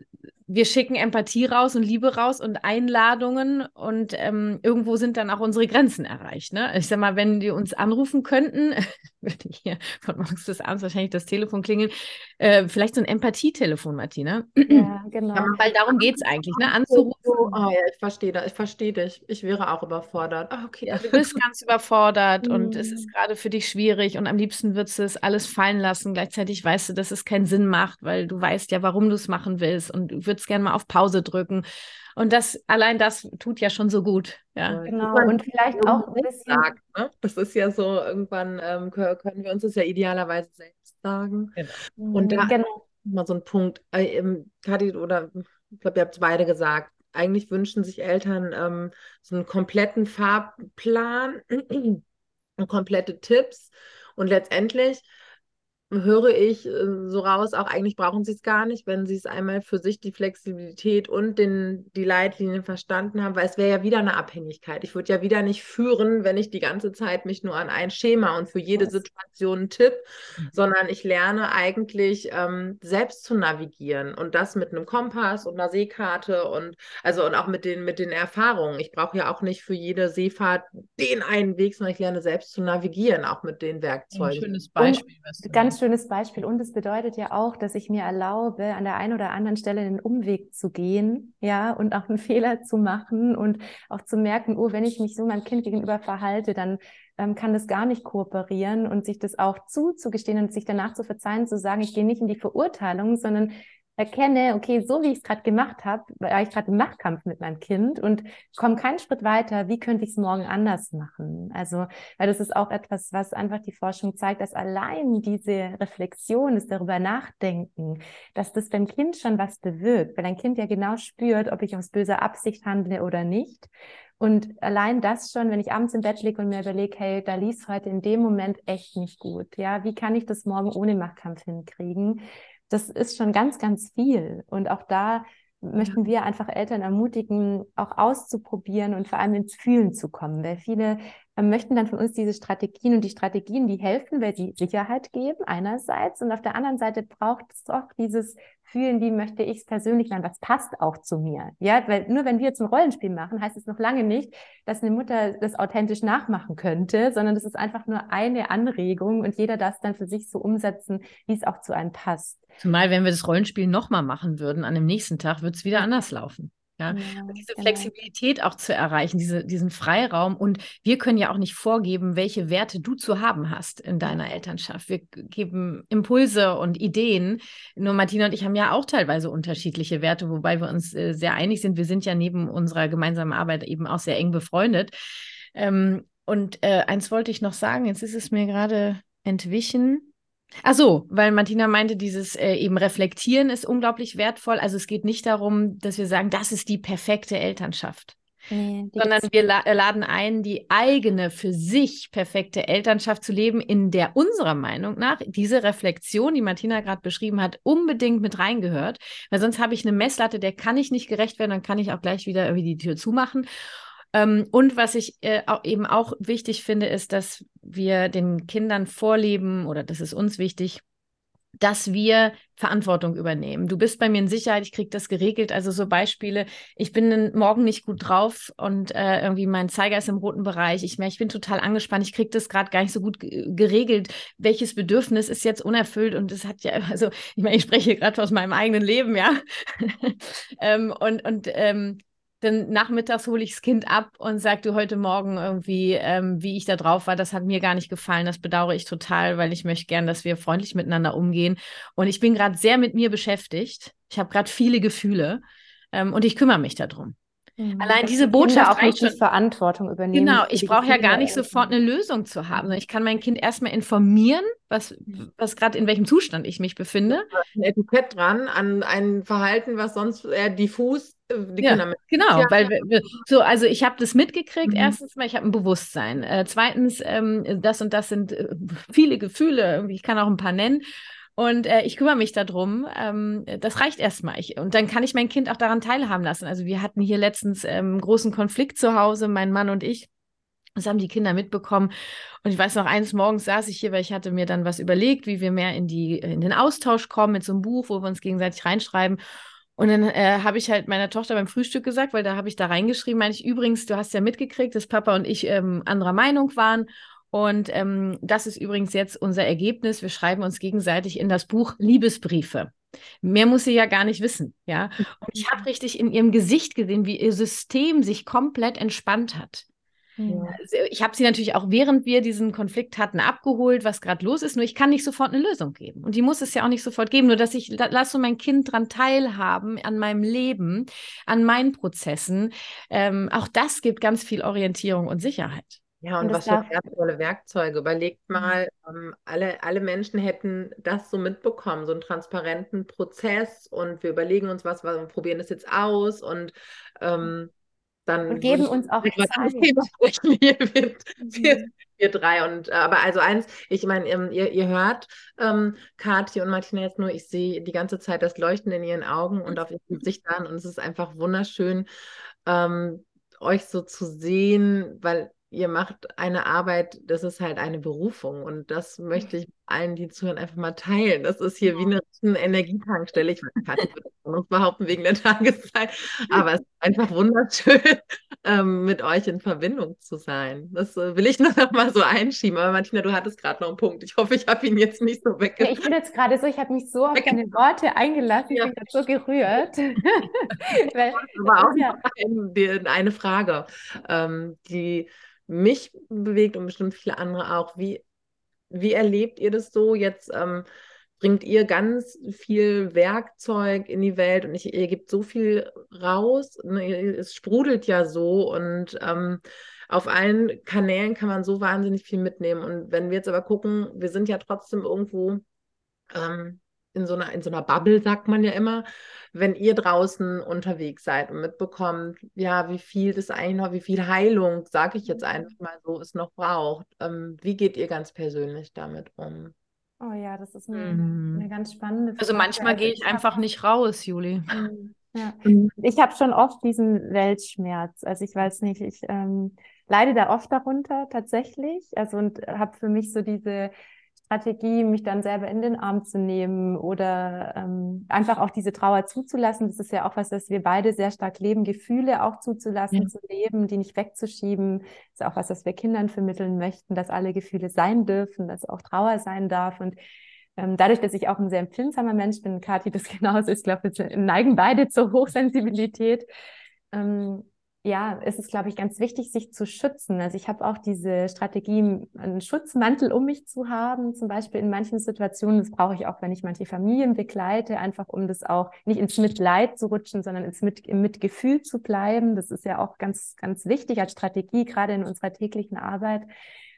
wir schicken Empathie raus und Liebe raus und Einladungen und ähm, irgendwo sind dann auch unsere Grenzen erreicht. Ne? Ich sag mal, wenn die uns anrufen könnten, (laughs) würde hier von morgens bis abends wahrscheinlich das Telefon klingeln, äh, vielleicht so ein Empathietelefon, Martina. (clears throat) Ja, genau. Ja, weil darum geht es eigentlich, ne? anzurufen. Oh, ja, ich verstehe ich verstehe dich. Ich wäre auch überfordert. Oh, okay, ja, du bist ganz überfordert mhm. und es ist mhm. gerade für dich schwierig und am liebsten würdest du es alles fallen lassen. Gleichzeitig weißt du, dass es keinen Sinn macht, weil du weißt ja, warum du es machen willst und du würdest würdest gerne mal auf Pause drücken. Und das, allein das tut ja schon so gut. Ja. Genau. Und vielleicht auch ein bisschen. Sagen, ne? Das ist ja so, irgendwann ähm, können wir uns das ja idealerweise selbst sagen. Genau. Und da genau. mal so ein Punkt. Äh, Kadi oder ich glaube, ihr habt es beide gesagt. Eigentlich wünschen sich Eltern ähm, so einen kompletten Fahrplan (clears throat) und komplette Tipps. Und letztendlich höre ich äh, so raus, auch eigentlich brauchen sie es gar nicht, wenn sie es einmal für sich die Flexibilität und den, die Leitlinien verstanden haben, weil es wäre ja wieder eine Abhängigkeit. Ich würde ja wieder nicht führen, wenn ich die ganze Zeit mich nur an ein Schema und für jede? Situation einen Tipp, mhm. sondern ich lerne eigentlich ähm, selbst zu navigieren und das mit einem Kompass und einer Seekarte und also und auch mit den, mit den Erfahrungen. Ich brauche ja auch nicht für jede Seefahrt den einen Weg, sondern ich lerne selbst zu navigieren, auch mit den Werkzeugen. Ein schönes Beispiel. Und ganz schönes Beispiel. Und es bedeutet ja auch, dass ich mir erlaube, an der einen oder anderen Stelle den Umweg zu gehen, ja, und auch einen (laughs) Fehler zu machen und auch zu merken, oh, wenn ich mich so meinem Kind gegenüber verhalte, dann ähm, kann das gar nicht kooperieren und sich das auch zuzugestehen und sich danach zu verzeihen, zu sagen, ich gehe nicht in die Verurteilung, sondern erkenne, okay, so wie ich es gerade gemacht habe, war ich gerade im Machtkampf mit meinem Kind und komme keinen Schritt weiter, wie könnte ich es morgen anders machen? Also, weil das ist auch etwas, was einfach die Forschung zeigt, dass allein diese Reflexion, das darüber nachdenken, dass das beim Kind schon was bewirkt, weil ein Kind ja genau spürt, ob ich aus böser Absicht handle oder nicht. Und allein das schon, wenn ich abends im Bett liege und mir überlege, hey, da lief heute in dem Moment echt nicht gut. Ja, wie kann ich das morgen ohne Machtkampf hinkriegen? Das ist schon ganz, ganz viel. Und auch da möchten wir einfach Eltern ermutigen, auch auszuprobieren und vor allem ins Fühlen zu kommen, weil viele möchten dann von uns diese Strategien und die Strategien, die helfen, weil sie Sicherheit geben einerseits und auf der anderen Seite braucht es auch dieses Fühlen, wie möchte ich es persönlich machen, was passt auch zu mir. Ja, weil nur wenn wir jetzt ein Rollenspiel machen, heißt es noch lange nicht, dass eine Mutter das authentisch nachmachen könnte, sondern das ist einfach nur eine Anregung und jeder darf es dann für sich so umsetzen, wie es auch zu einem passt. Zumal, wenn wir das Rollenspiel nochmal machen würden, an dem nächsten Tag wird es wieder anders laufen. Ja, ja diese genau. Flexibilität auch zu erreichen, diese, diesen Freiraum. Und wir können ja auch nicht vorgeben, welche Werte du zu haben hast in deiner Elternschaft. Wir geben Impulse und Ideen. Nur Martina und ich haben ja auch teilweise unterschiedliche Werte, wobei wir uns äh, sehr einig sind. Wir sind ja neben unserer gemeinsamen Arbeit eben auch sehr eng befreundet. Ähm, und äh, eins wollte ich noch sagen, jetzt ist es mir gerade entwichen. Ach so, weil Martina meinte, dieses äh, eben Reflektieren ist unglaublich wertvoll. Also es geht nicht darum, dass wir sagen, das ist die perfekte Elternschaft. Nee, sondern wir la äh, laden ein, die eigene, für sich perfekte Elternschaft zu leben, in der unserer Meinung nach diese Reflexion, die Martina gerade beschrieben hat, unbedingt mit reingehört. Weil sonst habe ich eine Messlatte, der kann ich nicht gerecht werden, dann kann ich auch gleich wieder irgendwie die Tür zumachen. Ähm, und was ich äh, auch eben auch wichtig finde, ist, dass wir den Kindern vorleben, oder das ist uns wichtig, dass wir Verantwortung übernehmen. Du bist bei mir in Sicherheit, ich kriege das geregelt. Also so Beispiele, ich bin morgen nicht gut drauf und äh, irgendwie mein Zeiger ist im roten Bereich. Ich ich bin total angespannt, ich kriege das gerade gar nicht so gut geregelt. Welches Bedürfnis ist jetzt unerfüllt? Und es hat ja, (laughs) also ich meine, ich spreche gerade aus meinem eigenen Leben, ja. (laughs) ähm, und und ähm, dann nachmittags hole ich das Kind ab und sage du heute Morgen irgendwie, ähm, wie ich da drauf war, das hat mir gar nicht gefallen, das bedauere ich total, weil ich möchte gern, dass wir freundlich miteinander umgehen. Und ich bin gerade sehr mit mir beschäftigt. Ich habe gerade viele Gefühle ähm, und ich kümmere mich darum. Mhm. Allein diese Botschaft auch nicht schon, Verantwortung übernehmen. Genau, ich brauche ja gar nicht sofort eine Lösung zu haben. Ich kann mein Kind erstmal informieren, was, was gerade in welchem Zustand ich mich befinde. Ein Etikett dran an ein Verhalten, was sonst eher diffus äh, die ja, Genau, ja. weil (laughs) wir, so, also ich habe das mitgekriegt. Mhm. Erstens mal, ich habe ein Bewusstsein. Äh, zweitens, ähm, das und das sind äh, viele Gefühle. Ich kann auch ein paar nennen. Und äh, ich kümmere mich darum. Ähm, das reicht erstmal. Ich, und dann kann ich mein Kind auch daran teilhaben lassen. Also wir hatten hier letztens ähm, großen Konflikt zu Hause, mein Mann und ich. Das haben die Kinder mitbekommen. Und ich weiß noch, eines Morgens saß ich hier, weil ich hatte mir dann was überlegt, wie wir mehr in, die, in den Austausch kommen mit so einem Buch, wo wir uns gegenseitig reinschreiben. Und dann äh, habe ich halt meiner Tochter beim Frühstück gesagt, weil da habe ich da reingeschrieben, meine ich, übrigens, du hast ja mitgekriegt, dass Papa und ich ähm, anderer Meinung waren. Und ähm, das ist übrigens jetzt unser Ergebnis. Wir schreiben uns gegenseitig in das Buch Liebesbriefe. Mehr muss sie ja gar nicht wissen, ja. Und ich habe richtig in ihrem Gesicht gesehen, wie ihr System sich komplett entspannt hat. Ja. Also, ich habe sie natürlich auch, während wir diesen Konflikt hatten, abgeholt, was gerade los ist. Nur ich kann nicht sofort eine Lösung geben. Und die muss es ja auch nicht sofort geben. Nur dass ich lasse mein Kind dran teilhaben, an meinem Leben, an meinen Prozessen. Ähm, auch das gibt ganz viel Orientierung und Sicherheit. Ja, und, und was für wertvolle Werkzeuge. Überlegt mhm. mal, ähm, alle, alle Menschen hätten das so mitbekommen, so einen transparenten Prozess und wir überlegen uns was, wir probieren das jetzt aus und ähm, dann und geben uns auch Zeit. (laughs) Wir, wir, wir, wir, drei und äh, aber also eins, ich meine, ähm, ihr, ihr hört ähm, Kathi und Martina jetzt nur, ich sehe die ganze Zeit das Leuchten in ihren Augen und auf ihren Gesichtern und es ist einfach wunderschön, ähm, euch so zu sehen, weil ihr macht eine Arbeit, das ist halt eine Berufung und das möchte ich allen, die zuhören, einfach mal teilen. Das ist hier wie eine, eine Energietankstelle. Ich kann nicht uns behaupten wegen der Tageszeit, aber es ist einfach wunderschön, (laughs) ähm, mit euch in Verbindung zu sein. Das äh, will ich nur noch mal so einschieben. Aber Martina, du hattest gerade noch einen Punkt. Ich hoffe, ich habe ihn jetzt nicht so weggebracht. Ja, ich bin jetzt gerade so, ich habe mich so auf deine Worte eingelassen, ich bin so gerührt. (laughs) (laughs) Weil, aber auch ja. eine, eine Frage, ähm, die mich bewegt und bestimmt viele andere auch. Wie, wie erlebt ihr das so? Jetzt ähm, bringt ihr ganz viel Werkzeug in die Welt und ich, ihr gebt so viel raus. Ne? Es sprudelt ja so und ähm, auf allen Kanälen kann man so wahnsinnig viel mitnehmen. Und wenn wir jetzt aber gucken, wir sind ja trotzdem irgendwo ähm, in so einer, in so einer Bubble, sagt man ja immer, wenn ihr draußen unterwegs seid und mitbekommt, ja, wie viel das eigentlich noch, wie viel Heilung, sage ich jetzt einfach mal so, es noch braucht. Ähm, wie geht ihr ganz persönlich damit um? Oh ja, das ist eine, mhm. eine ganz spannende Frage. Also manchmal gehe ich einfach nicht raus, Juli. Mhm. Ja. Mhm. Ich habe schon oft diesen Weltschmerz. Also ich weiß nicht, ich ähm, leide da oft darunter tatsächlich. Also und habe für mich so diese Strategie, mich dann selber in den Arm zu nehmen oder ähm, einfach auch diese Trauer zuzulassen. Das ist ja auch was, das wir beide sehr stark leben, Gefühle auch zuzulassen, ja. zu leben, die nicht wegzuschieben. Das ist auch was, das wir Kindern vermitteln möchten, dass alle Gefühle sein dürfen, dass auch Trauer sein darf. Und ähm, dadurch, dass ich auch ein sehr empfindsamer Mensch bin, Kathi das (laughs) genauso ist, glaube ich, neigen beide zur Hochsensibilität. Ähm, ja, es ist, glaube ich, ganz wichtig, sich zu schützen. Also ich habe auch diese Strategie, einen Schutzmantel um mich zu haben, zum Beispiel in manchen Situationen. Das brauche ich auch, wenn ich manche Familien begleite, einfach um das auch nicht ins Mitleid zu rutschen, sondern ins Mit im Mitgefühl zu bleiben. Das ist ja auch ganz, ganz wichtig als Strategie, gerade in unserer täglichen Arbeit.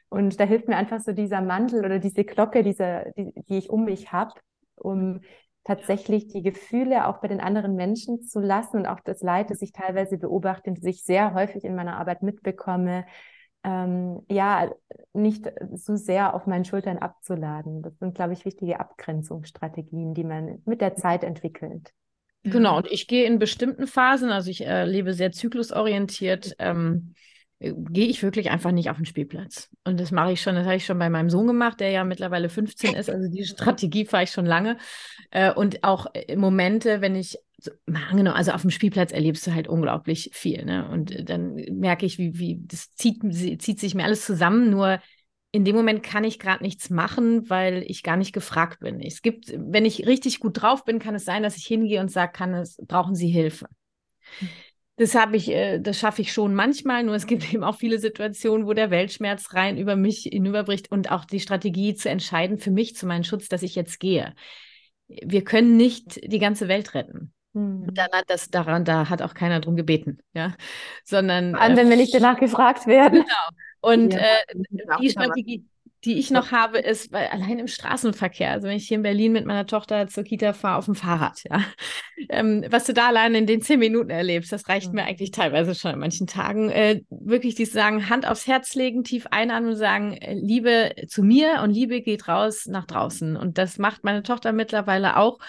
Und da hilft mir einfach so dieser Mantel oder diese Glocke, diese, die, die ich um mich habe, um tatsächlich die Gefühle auch bei den anderen Menschen zu lassen und auch das Leid, das ich teilweise beobachte und das ich sehr häufig in meiner Arbeit mitbekomme, ähm, ja, nicht so sehr auf meinen Schultern abzuladen. Das sind, glaube ich, wichtige Abgrenzungsstrategien, die man mit der Zeit entwickelt. Genau, und ich gehe in bestimmten Phasen, also ich äh, lebe sehr zyklusorientiert, ähm, gehe ich wirklich einfach nicht auf den Spielplatz. Und das mache ich schon, das habe ich schon bei meinem Sohn gemacht, der ja mittlerweile 15 ist. Also diese Strategie fahre ich schon lange. Äh, und auch Momente, wenn ich, genau, also auf dem Spielplatz erlebst du halt unglaublich viel. Ne? Und dann merke ich, wie, wie das zieht, zieht sich mir alles zusammen. Nur in dem Moment kann ich gerade nichts machen, weil ich gar nicht gefragt bin. Es gibt, wenn ich richtig gut drauf bin, kann es sein, dass ich hingehe und sage, kann es, brauchen Sie Hilfe? Das habe ich, äh, das schaffe ich schon manchmal, nur es gibt (laughs) eben auch viele Situationen, wo der Weltschmerz rein über mich hinüberbricht und auch die Strategie zu entscheiden für mich, zu meinem Schutz, dass ich jetzt gehe. Wir können nicht die ganze Welt retten. Hm. Dann hat das daran, da hat auch keiner drum gebeten, ja. Sondern. Vor allem, äh, wenn wir nicht danach gefragt werden. Genau. Und ja, äh, die Strategie, die ich noch habe, ist, weil allein im Straßenverkehr, also wenn ich hier in Berlin mit meiner Tochter zur Kita fahre auf dem Fahrrad, ja, (laughs) ähm, was du da allein in den zehn Minuten erlebst, das reicht mhm. mir eigentlich teilweise schon an manchen Tagen. Äh, wirklich die sagen, Hand aufs Herz legen, tief einatmen und sagen, äh, Liebe zu mir und Liebe geht raus nach draußen. Und das macht meine Tochter mittlerweile auch.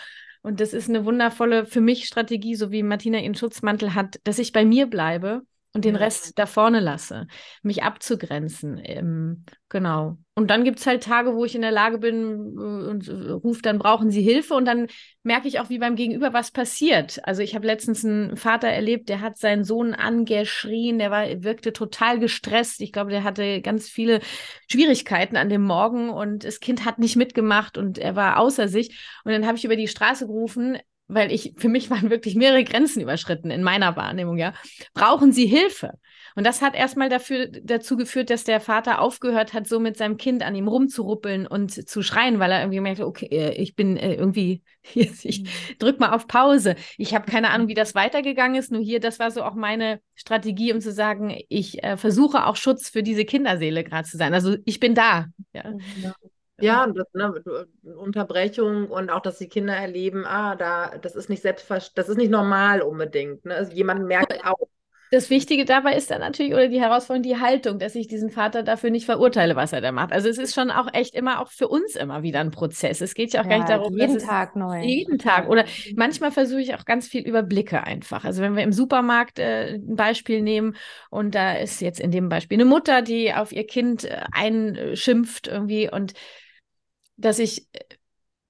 Und das ist eine wundervolle für mich Strategie, so wie Martina ihren Schutzmantel hat, dass ich bei mir bleibe und den Rest da vorne lasse, mich abzugrenzen. Ähm, genau. Und dann gibt es halt Tage, wo ich in der Lage bin äh, und äh, rufe, dann brauchen sie Hilfe und dann merke ich auch, wie beim Gegenüber was passiert. Also ich habe letztens einen Vater erlebt, der hat seinen Sohn angeschrien, der war, wirkte total gestresst. Ich glaube, der hatte ganz viele Schwierigkeiten an dem Morgen und das Kind hat nicht mitgemacht und er war außer sich. Und dann habe ich über die Straße gerufen, weil ich, für mich waren wirklich mehrere Grenzen überschritten in meiner Wahrnehmung, ja, brauchen sie Hilfe. Und das hat erstmal dafür, dazu geführt, dass der Vater aufgehört hat, so mit seinem Kind an ihm rumzuruppeln und zu schreien, weil er irgendwie merkte, okay, äh, ich bin äh, irgendwie, (laughs) ich mhm. drück mal auf Pause. Ich habe keine Ahnung, wie das weitergegangen ist. Nur hier, das war so auch meine Strategie, um zu sagen, ich äh, versuche auch Schutz für diese Kinderseele gerade zu sein. Also ich bin da. Ja. ja. Ja, das, ne, Unterbrechung und auch, dass die Kinder erleben, ah, da, das ist nicht selbstverständlich, das ist nicht normal unbedingt. Ne? Also jemand merkt auch. Das Wichtige dabei ist dann natürlich, oder die Herausforderung, die Haltung, dass ich diesen Vater dafür nicht verurteile, was er da macht. Also es ist schon auch echt immer auch für uns immer wieder ein Prozess. Es geht ja auch ja, gar nicht darum, jeden Tag neu. Jeden Tag. Oder manchmal versuche ich auch ganz viel über Blicke einfach. Also wenn wir im Supermarkt äh, ein Beispiel nehmen und da ist jetzt in dem Beispiel eine Mutter, die auf ihr Kind äh, einschimpft irgendwie und dass ich äh,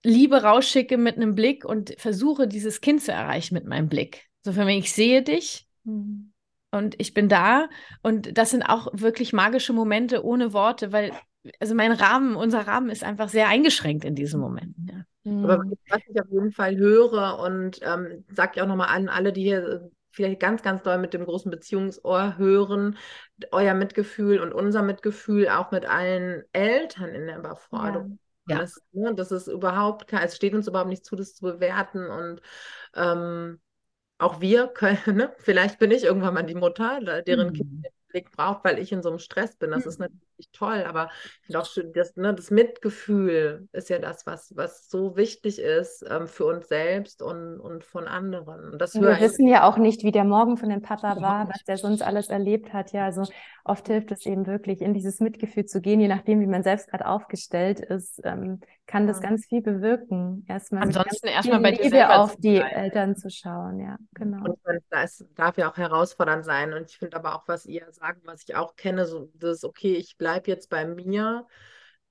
Liebe rausschicke mit einem Blick und versuche, dieses Kind zu erreichen mit meinem Blick. So für mich, ich sehe dich mhm. und ich bin da. Und das sind auch wirklich magische Momente ohne Worte, weil also mein Rahmen, unser Rahmen ist einfach sehr eingeschränkt in diesen Momenten. Ja. Aber was ich auf jeden Fall höre und ähm, sage ich auch nochmal an alle, die hier äh, vielleicht ganz, ganz doll mit dem großen Beziehungsohr hören, euer Mitgefühl und unser Mitgefühl auch mit allen Eltern in der Überforderung. Ja. Das, ne, das ist überhaupt, es steht uns überhaupt nicht zu, das zu bewerten und ähm, auch wir können, (laughs) ne, vielleicht bin ich irgendwann mal die Mutter, deren mhm. Kind Blick braucht, weil ich in so einem Stress bin. Das mhm. ist natürlich toll, aber schön, das, ne, das Mitgefühl ist ja das, was, was so wichtig ist ähm, für uns selbst und, und von anderen. Und das wir wissen ja auch nicht, wie der Morgen von dem Papa war, was der sonst alles erlebt hat. Ja, also oft hilft es eben wirklich, in dieses Mitgefühl zu gehen, je nachdem, wie man selbst gerade aufgestellt ist, ähm, kann das ganz viel bewirken. Erstmal Ansonsten erstmal bei dir auf die sein. Eltern zu schauen, ja, genau. Und das darf ja auch herausfordernd sein. Und ich finde aber auch, was ihr sagt, was ich auch kenne, so das okay, ich bleibe jetzt bei mir,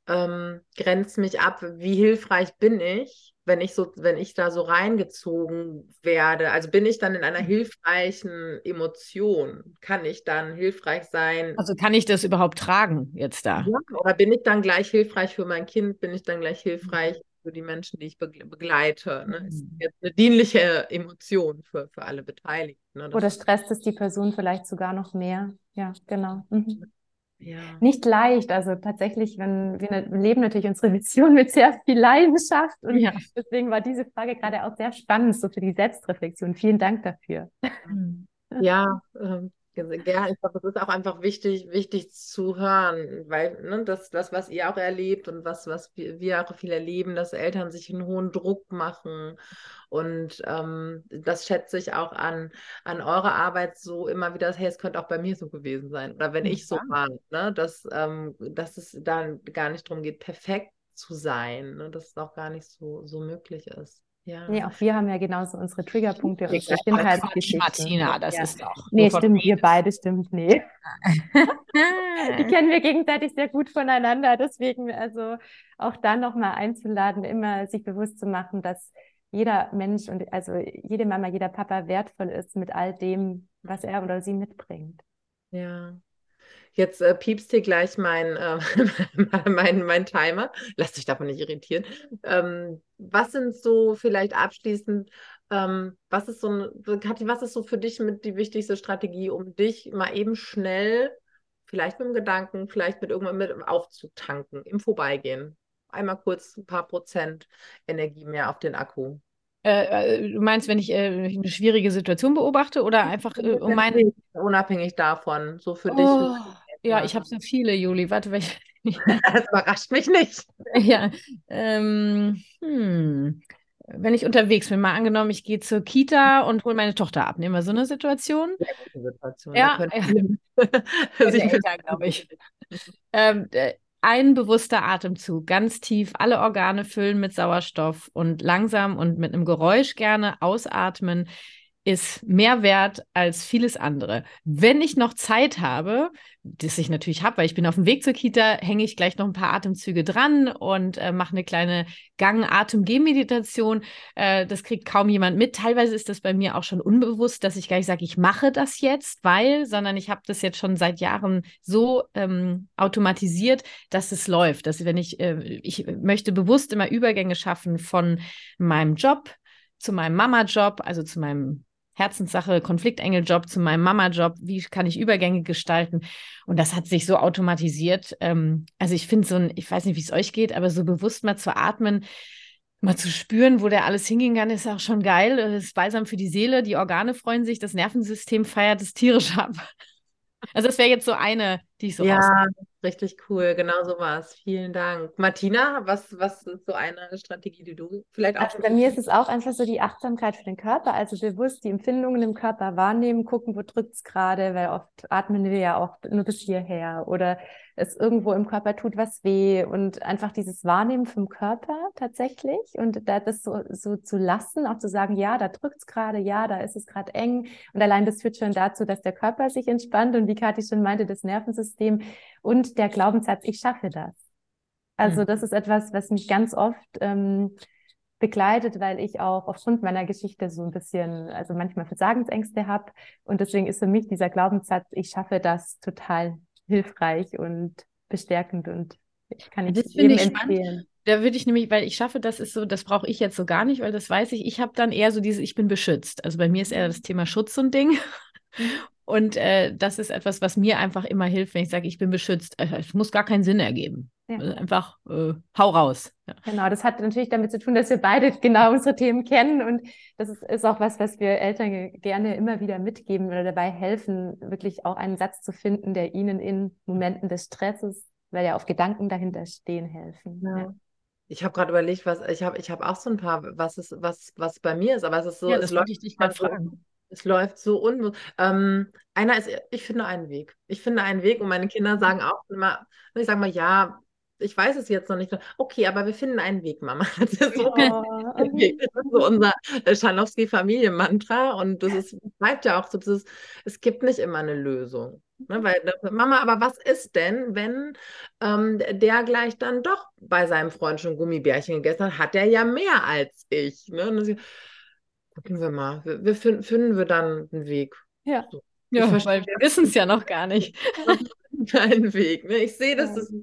ähm, grenzt mich ab, wie hilfreich bin ich, wenn ich so, wenn ich da so reingezogen werde. Also bin ich dann in einer mhm. hilfreichen Emotion? Kann ich dann hilfreich sein? Also kann ich das überhaupt tragen jetzt da? Ja, oder bin ich dann gleich hilfreich für mein Kind? Bin ich dann gleich hilfreich für die Menschen, die ich begleite? Ne? Ist mhm. jetzt eine dienliche Emotion für, für alle Beteiligten. Ne? Oder stresst es die Person vielleicht sogar noch mehr? Ja, genau. Mhm ja. nicht leicht. Also tatsächlich, wenn wir leben natürlich unsere (laughs) Mission mit sehr viel Leidenschaft und ja. deswegen war diese Frage gerade auch sehr spannend, so für die Selbstreflexion. Vielen Dank dafür. Ja, ähm, ja, ich glaube, das ist auch einfach wichtig, wichtig zu hören, weil ne, das, das, was ihr auch erlebt und was, was wir, wir auch viel erleben, dass Eltern sich einen hohen Druck machen. Und ähm, das schätze ich auch an, an eurer Arbeit so immer wieder, hey, es könnte auch bei mir so gewesen sein. Oder wenn ja. ich so war, ne, dass, ähm, dass es dann gar nicht darum geht, perfekt zu sein, ne, dass es auch gar nicht so, so möglich ist. Ja. Nee, auch wir haben ja genauso unsere Triggerpunkte, und unsere Kindheitsgeschichten. Martina, das ja. ist doch. Nee, stimmt, wir beide stimmt, nee. (laughs) Die kennen wir gegenseitig sehr gut voneinander. Deswegen, also auch da nochmal einzuladen, immer sich bewusst zu machen, dass jeder Mensch und also jede Mama, jeder Papa wertvoll ist mit all dem, was er oder sie mitbringt. Ja. Jetzt äh, piepst hier gleich mein, äh, (laughs) mein, mein Timer. Lasst euch davon nicht irritieren. Ähm, was sind so vielleicht abschließend, ähm, was ist so ein, Kathi, was ist so für dich mit die wichtigste Strategie, um dich mal eben schnell, vielleicht mit dem Gedanken, vielleicht mit irgendwann mit aufzutanken, im Vorbeigehen? Einmal kurz ein paar Prozent Energie mehr auf den Akku. Äh, äh, du meinst, wenn ich äh, eine schwierige Situation beobachte oder einfach äh, um meine. Unabhängig davon, so für oh, dich. Ja, ich habe so viele, Juli. Warte, welche. (laughs) (laughs) das überrascht mich nicht. Ja, ähm, hm. Wenn ich unterwegs bin, mal angenommen, ich gehe zur Kita und hole meine Tochter ab. Nehmen wir so eine Situation? Sehr gute Situation. Ja, ja. (laughs) glaube ich. Ähm, äh, ein bewusster Atemzug, ganz tief alle Organe füllen mit Sauerstoff und langsam und mit einem Geräusch gerne ausatmen, ist mehr wert als vieles andere. Wenn ich noch Zeit habe, das ich natürlich habe, weil ich bin auf dem Weg zur Kita, hänge ich gleich noch ein paar Atemzüge dran und äh, mache eine kleine Gang-Atem-Gehmeditation. Äh, das kriegt kaum jemand mit. Teilweise ist das bei mir auch schon unbewusst, dass ich gar nicht sage, ich mache das jetzt, weil, sondern ich habe das jetzt schon seit Jahren so ähm, automatisiert, dass es läuft. Dass wenn ich, äh, ich möchte bewusst immer Übergänge schaffen von meinem Job zu meinem Mama-Job, also zu meinem Herzenssache, Konfliktengel-Job zu meinem Mama-Job, wie kann ich Übergänge gestalten? Und das hat sich so automatisiert. Ähm, also ich finde so ein, ich weiß nicht, wie es euch geht, aber so bewusst mal zu atmen, mal zu spüren, wo der alles hingehen kann, ist auch schon geil. Das ist balsam für die Seele, die Organe freuen sich, das Nervensystem feiert es tierisch ab. (laughs) Also das wäre jetzt so eine, die ich so. Ja, richtig cool. Genau so war es. Vielen Dank. Martina, was, was ist so eine Strategie, die du vielleicht auch Also bei mir ist es auch einfach so die Achtsamkeit für den Körper, also bewusst die Empfindungen im Körper wahrnehmen, gucken, wo drückt es gerade, weil oft atmen wir ja auch nur bis hierher oder es irgendwo im Körper tut was weh und einfach dieses Wahrnehmen vom Körper tatsächlich und da das so, so zu lassen, auch zu sagen, ja, da drückt es gerade, ja, da ist es gerade eng und allein das führt schon dazu, dass der Körper sich entspannt und wie Kathi schon meinte, das Nervensystem und der Glaubenssatz, ich schaffe das. Also Mhm. das ist etwas, was mich ganz oft ähm, begleitet, weil ich auch aufgrund meiner Geschichte so ein bisschen, also manchmal Versagensängste habe. Und deswegen ist für mich dieser Glaubenssatz, ich schaffe das total hilfreich und bestärkend und kann ich Das jedem ich spannend. empfehlen. Da würde ich nämlich, weil ich schaffe, das ist so, das brauche ich jetzt so gar nicht, weil das weiß ich. Ich habe dann eher so dieses, ich bin beschützt. Also bei mir ist eher das Thema Schutz so ein Ding. Und äh, das ist etwas, was mir einfach immer hilft, wenn ich sage, ich bin beschützt. Es muss gar keinen Sinn ergeben. Ja. Also einfach äh, hau raus. Ja. Genau, das hat natürlich damit zu tun, dass wir beide (laughs) genau unsere Themen kennen und das ist, ist auch was, was wir Eltern ge- gerne immer wieder mitgeben oder dabei helfen, wirklich auch einen Satz zu finden, der ihnen in Momenten des Stresses, weil ja auch Gedanken dahinter stehen, helfen. Ja. Ich habe gerade überlegt, was ich habe, ich habe auch so ein paar, was ist, was, was bei mir ist, aber es ist so, ja, es läuft dich so, fragen. es läuft so un. Ähm, einer ist, ich finde einen Weg. Ich finde einen Weg und meine Kinder sagen auch immer, ich sage mal, ja, ich weiß es jetzt noch nicht. Okay, aber wir finden einen Weg, Mama. (laughs) Das ist so, Oh, Das ist so unser äh, Schalowski-Familienmantra und das ist, bleibt ja auch so, ist, es gibt nicht immer eine Lösung. Ne? Weil, da- Mama, aber was ist denn, wenn ähm, der gleich dann doch bei seinem Freund schon Gummibärchen gegessen hat? Hat er ja mehr als ich. Ne? Gucken wir mal, wir, wir finden, finden wir dann einen Weg. Ja. So. Ja, weil wir wissen es ja noch gar nicht. (laughs) einen Weg. Ne? Ich sehe, dass Ja. das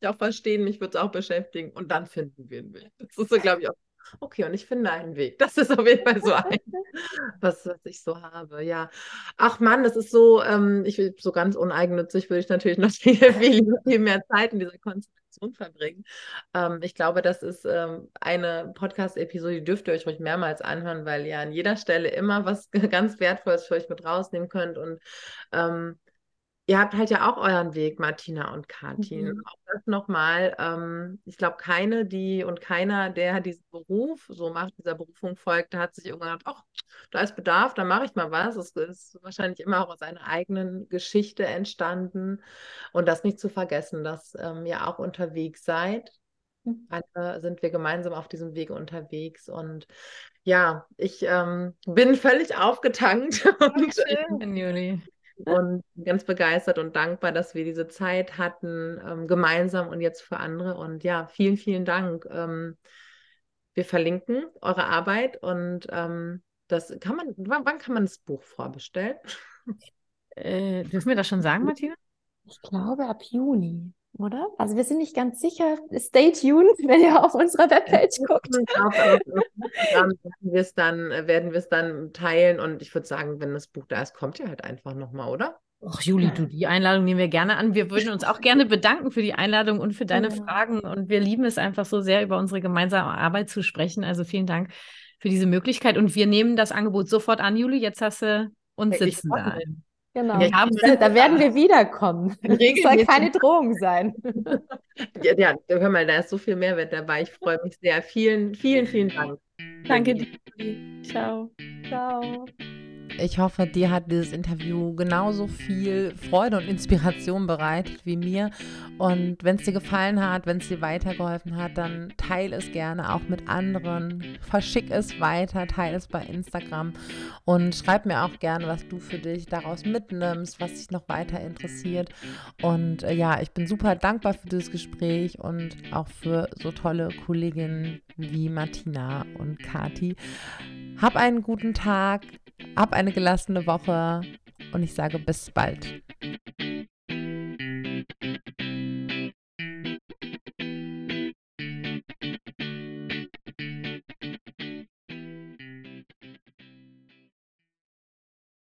ich auch verstehen, mich würde es auch beschäftigen und dann finden wir einen Weg. Das ist so, glaube ich, auch. Okay, und ich finde einen Weg. Das ist auf jeden Fall so ein, (laughs) was, was ich so habe. Ja. Ach Mann, das ist so, ähm, ich will so ganz uneigennützig würde ich natürlich noch viel, (laughs) viel, viel mehr Zeit in dieser Konzentration verbringen. Ähm, ich glaube, das ist ähm, eine Podcast-Episode, die dürft ihr euch ruhig mehrmals anhören, weil ihr an jeder Stelle immer was (laughs) ganz Wertvolles für euch mit rausnehmen könnt und ähm, Ihr habt halt ja auch euren Weg, Martina und Katin. Mhm. Auch das nochmal. Ähm, ich glaube, keine, die und keiner, der diesen Beruf so macht, dieser Berufung folgt, hat sich irgendwann gedacht, ach, da ist Bedarf, da mache ich mal was. Es ist wahrscheinlich immer auch aus einer eigenen Geschichte entstanden. Und das nicht zu vergessen, dass ähm, ihr auch unterwegs seid. Mhm. Alle sind wir gemeinsam auf diesem Weg unterwegs. Und ja, ich ähm, bin völlig aufgetankt (laughs) und Schön, Juli. Und ganz begeistert und dankbar, dass wir diese Zeit hatten, ähm, gemeinsam und jetzt für andere. Und ja, vielen, vielen Dank. Ähm, wir verlinken eure Arbeit und ähm, das kann man, wann, wann kann man das Buch vorbestellen? Äh, dürfen wir das schon sagen, Martina? Ich glaube ab Juni, oder? Also wir sind nicht ganz sicher. Stay tuned, (laughs) wenn ihr auf unserer Webpage guckt. Auf Instagram werden wir es dann, werden wir es dann teilen und ich würde sagen, wenn das Buch da ist, kommt ihr halt einfach nochmal, oder? Ach, Juli, du, die Einladung nehmen wir gerne an. Wir würden uns auch gerne bedanken für die Einladung und für deine Ja. Fragen. Und wir lieben es einfach so sehr, über unsere gemeinsame Arbeit zu sprechen. Also vielen Dank für diese Möglichkeit. Und wir nehmen das Angebot sofort an, Juli. Jetzt hast du uns Hey, sitzen da. Genau. Ja, da, da werden wir wiederkommen. (laughs) Das soll keine Drohung sein. (laughs) Ja, ja, hör mal, da ist so viel Mehrwert dabei. Ich freue mich sehr. Vielen, vielen, vielen Dank. Danke dir. Ciao. Ciao. Ich hoffe, dir hat dieses Interview genauso viel Freude und Inspiration bereitet wie mir. Und wenn es dir gefallen hat, wenn es dir weitergeholfen hat, dann teile es gerne auch mit anderen. Verschick es weiter, teile es bei Instagram und schreib mir auch gerne, was du für dich daraus mitnimmst, was dich noch weiter interessiert. Und äh, ja, ich bin super dankbar für dieses Gespräch und auch für so tolle Kolleginnen wie Martina und Kati. Hab einen guten Tag, hab eine gelassene Woche und ich sage bis bald.